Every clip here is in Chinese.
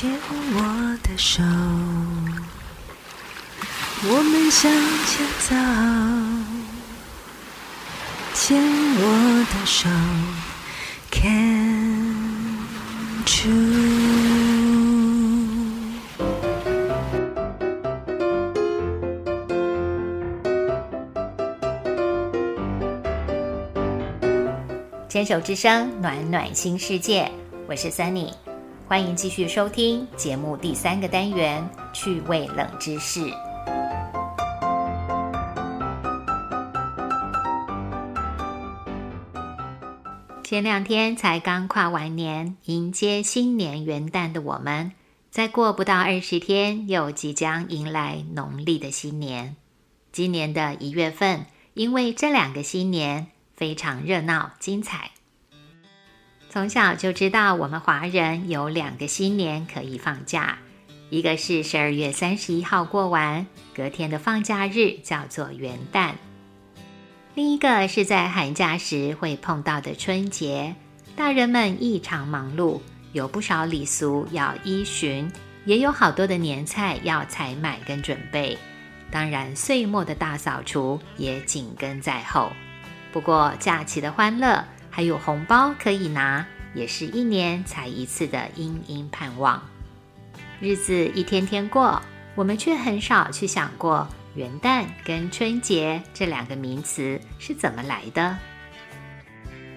牵我的手，我们向前走。牵我的手看住。牵手之声，暖暖新世界。我是 Sunny，欢迎继续收听节目第三个单元——趣味冷知识。前两天才刚跨完年，迎接新年元旦的我们，再过不到二十天，又即将迎来农历的新年。今年的一月份，因为这两个新年。非常热闹精彩。从小就知道，我们华人有两个新年可以放假，一个是十二月三十一号过完，隔天的放假日叫做元旦；另一个是在寒假时会碰到的春节。大人们异常忙碌，有不少礼俗要依循，也有好多的年菜要采买跟准备。当然，岁末的大扫除也紧跟在后。不过，假期的欢乐还有红包可以拿，也是一年才一次的殷殷盼望。日子一天天过，我们却很少去想过元旦跟春节这两个名词是怎么来的。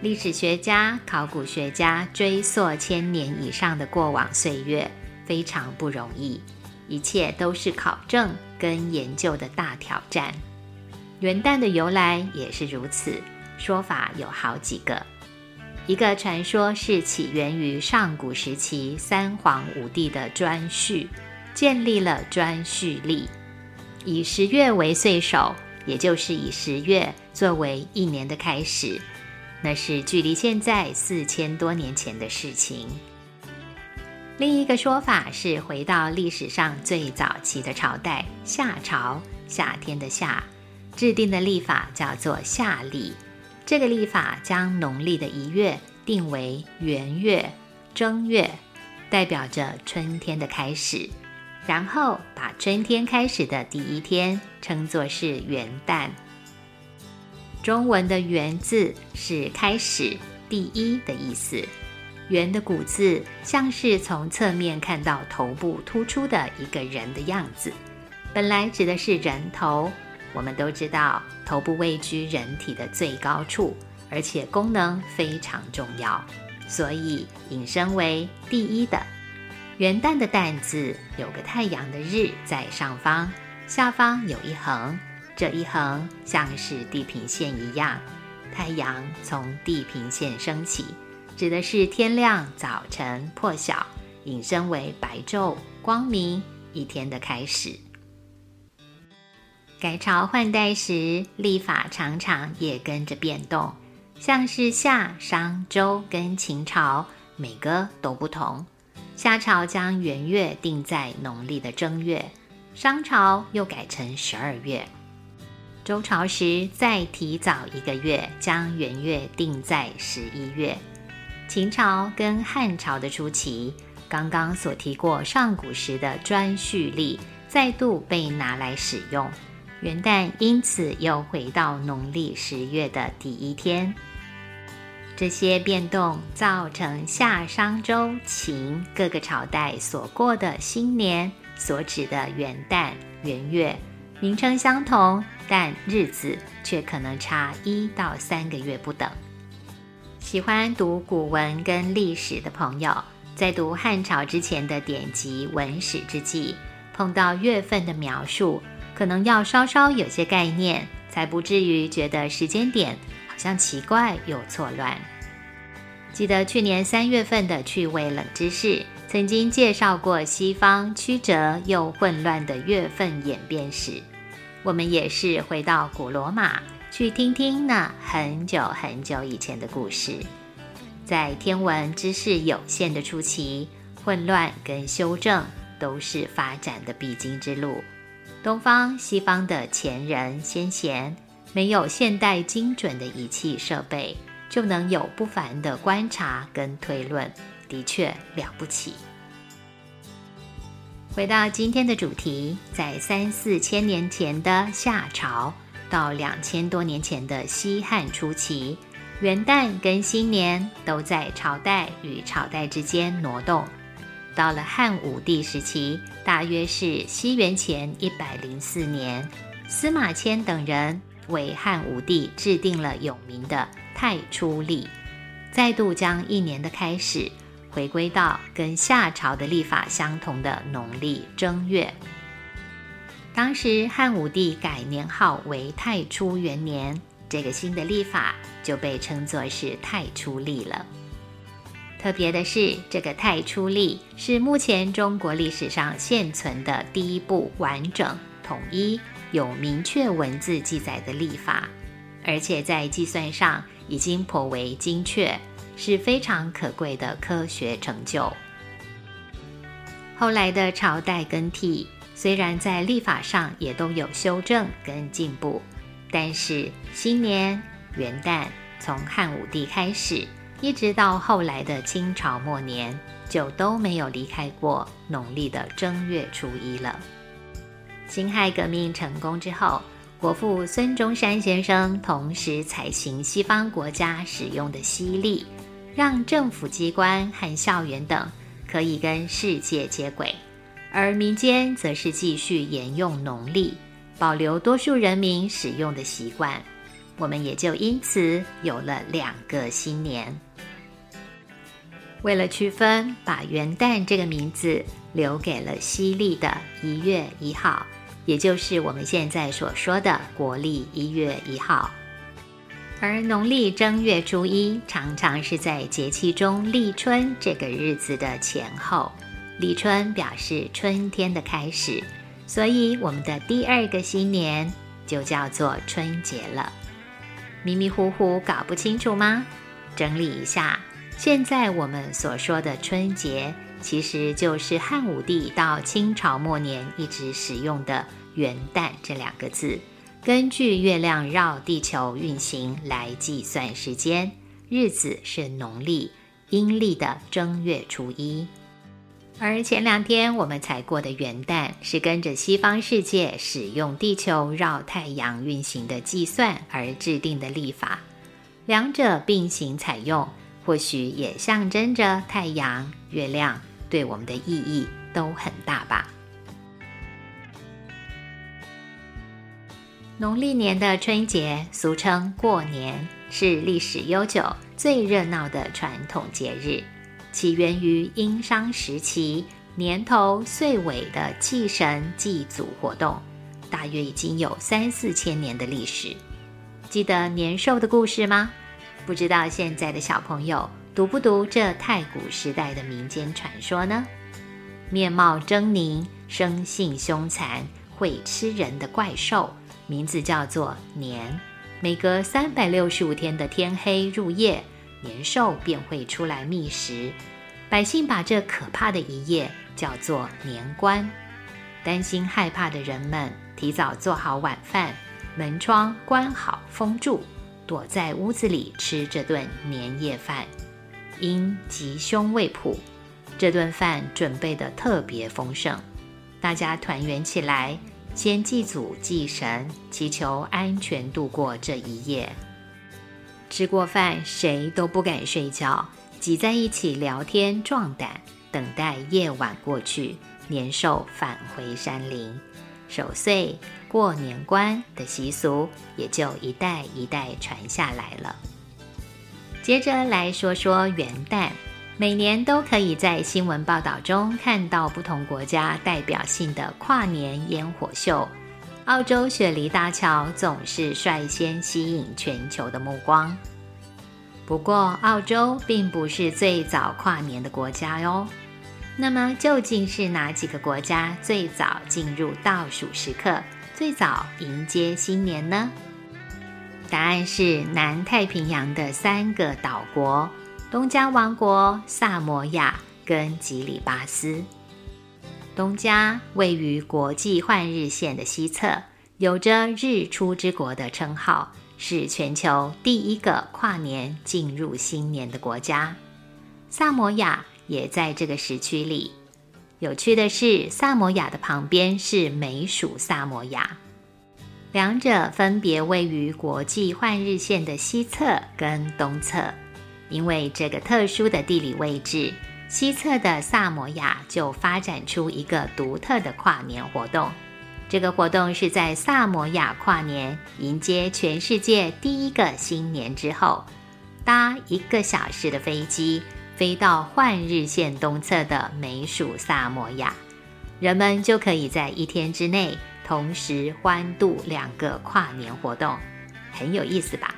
历史学家、考古学家追溯千年以上的过往岁月，非常不容易，一切都是考证跟研究的大挑战。元旦的由来也是如此，说法有好几个。一个传说是起源于上古时期三皇五帝的颛顼，建立了颛顼历，以十月为岁首，也就是以十月作为一年的开始。那是距离现在四千多年前的事情。另一个说法是回到历史上最早期的朝代夏朝，夏天的夏。制定的历法叫做夏历，这个历法将农历的一月定为元月、正月，代表着春天的开始。然后把春天开始的第一天称作是元旦。中文的“元”字是开始、第一的意思。元的古字像是从侧面看到头部突出的一个人的样子，本来指的是人头。我们都知道，头部位居人体的最高处，而且功能非常重要，所以引申为第一的。元旦的“旦”字有个太阳的“日”在上方，下方有一横，这一横像是地平线一样，太阳从地平线升起，指的是天亮、早晨、破晓，引申为白昼、光明一天的开始。改朝换代时，历法常常也跟着变动，像是夏、商、周跟秦朝，每个都不同。夏朝将元月定在农历的正月，商朝又改成十二月。周朝时再提早一个月，将元月定在十一月。秦朝跟汉朝的初期，刚刚所提过上古时的颛顼历再度被拿来使用。元旦因此又回到农历十月的第一天。这些变动造成夏、商、周、秦各个朝代所过的新年所指的元旦、元月，名称相同，但日子却可能差一到三个月不等。喜欢读古文跟历史的朋友，在读汉朝之前的典籍文史之际，碰到月份的描述。可能要稍稍有些概念，才不至于觉得时间点好像奇怪又错乱。记得去年三月份的趣味冷知识，曾经介绍过西方曲折又混乱的月份演变史。我们也是回到古罗马去听听那很久很久以前的故事。在天文知识有限的初期，混乱跟修正都是发展的必经之路。东方、西方的前人先贤，没有现代精准的仪器设备，就能有不凡的观察跟推论，的确了不起。回到今天的主题，在三四千年前的夏朝到两千多年前的西汉初期，元旦跟新年都在朝代与朝代之间挪动。到了汉武帝时期，大约是西元前一百零四年，司马迁等人为汉武帝制定了有名的太初历，再度将一年的开始回归到跟夏朝的历法相同的农历正月。当时汉武帝改年号为太初元年，这个新的历法就被称作是太初历了。特别的是，这个太初历是目前中国历史上现存的第一部完整、统一、有明确文字记载的历法，而且在计算上已经颇为精确，是非常可贵的科学成就。后来的朝代更替，虽然在历法上也都有修正跟进步，但是新年元旦从汉武帝开始。一直到后来的清朝末年，就都没有离开过农历的正月初一了。辛亥革命成功之后，国父孙中山先生同时采行西方国家使用的西历，让政府机关和校园等可以跟世界接轨，而民间则是继续沿用农历，保留多数人民使用的习惯。我们也就因此有了两个新年。为了区分，把元旦这个名字留给了西历的一月一号，也就是我们现在所说的国历一月一号。而农历正月初一常常是在节气中立春这个日子的前后，立春表示春天的开始，所以我们的第二个新年就叫做春节了。迷迷糊糊搞不清楚吗？整理一下。现在我们所说的春节，其实就是汉武帝到清朝末年一直使用的元旦这两个字，根据月亮绕地球运行来计算时间，日子是农历阴历的正月初一。而前两天我们才过的元旦，是跟着西方世界使用地球绕太阳运行的计算而制定的历法，两者并行采用。或许也象征着太阳、月亮对我们的意义都很大吧。农历年的春节，俗称过年，是历史悠久、最热闹的传统节日，起源于殷商时期年头岁尾的祭神祭祖活动，大约已经有三四千年的历史。记得年兽的故事吗？不知道现在的小朋友读不读这太古时代的民间传说呢？面貌狰狞、生性凶残、会吃人的怪兽，名字叫做年。每隔三百六十五天的天黑入夜，年兽便会出来觅食。百姓把这可怕的一夜叫做年关。担心害怕的人们提早做好晚饭，门窗关好封住。躲在屋子里吃这顿年夜饭，因吉凶未卜，这顿饭准备的特别丰盛。大家团圆起来，先祭祖祭神，祈求安全度过这一夜。吃过饭，谁都不敢睡觉，挤在一起聊天壮胆，等待夜晚过去，年兽返回山林。守岁过年关的习俗也就一代一代传下来了。接着来说说元旦，每年都可以在新闻报道中看到不同国家代表性的跨年烟火秀。澳洲雪梨大桥总是率先吸引全球的目光。不过，澳洲并不是最早跨年的国家哟。那么究竟是哪几个国家最早进入倒数时刻，最早迎接新年呢？答案是南太平洋的三个岛国：东加王国、萨摩亚跟吉里巴斯。东加位于国际换日线的西侧，有着“日出之国”的称号，是全球第一个跨年进入新年的国家。萨摩亚。也在这个时区里，有趣的是，萨摩亚的旁边是美属萨摩亚，两者分别位于国际换日线的西侧跟东侧。因为这个特殊的地理位置，西侧的萨摩亚就发展出一个独特的跨年活动。这个活动是在萨摩亚跨年迎接全世界第一个新年之后，搭一个小时的飞机。飞到换日线东侧的美属萨摩亚，人们就可以在一天之内同时欢度两个跨年活动，很有意思吧？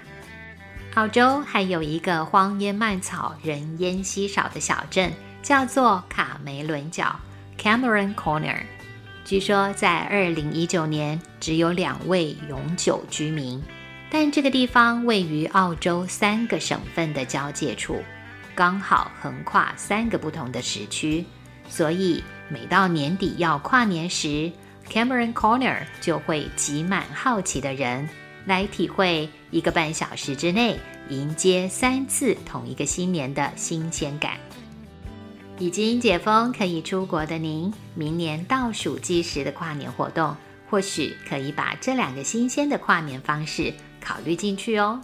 澳洲还有一个荒烟蔓草、人烟稀少的小镇，叫做卡梅伦角 （Cameron Corner）。据说在2019年只有两位永久居民，但这个地方位于澳洲三个省份的交界处。刚好横跨三个不同的时区，所以每到年底要跨年时，Cameron Corner 就会挤满好奇的人来体会一个半小时之内迎接三次同一个新年的新鲜感。已经解封可以出国的您，明年倒数计时的跨年活动，或许可以把这两个新鲜的跨年方式考虑进去哦。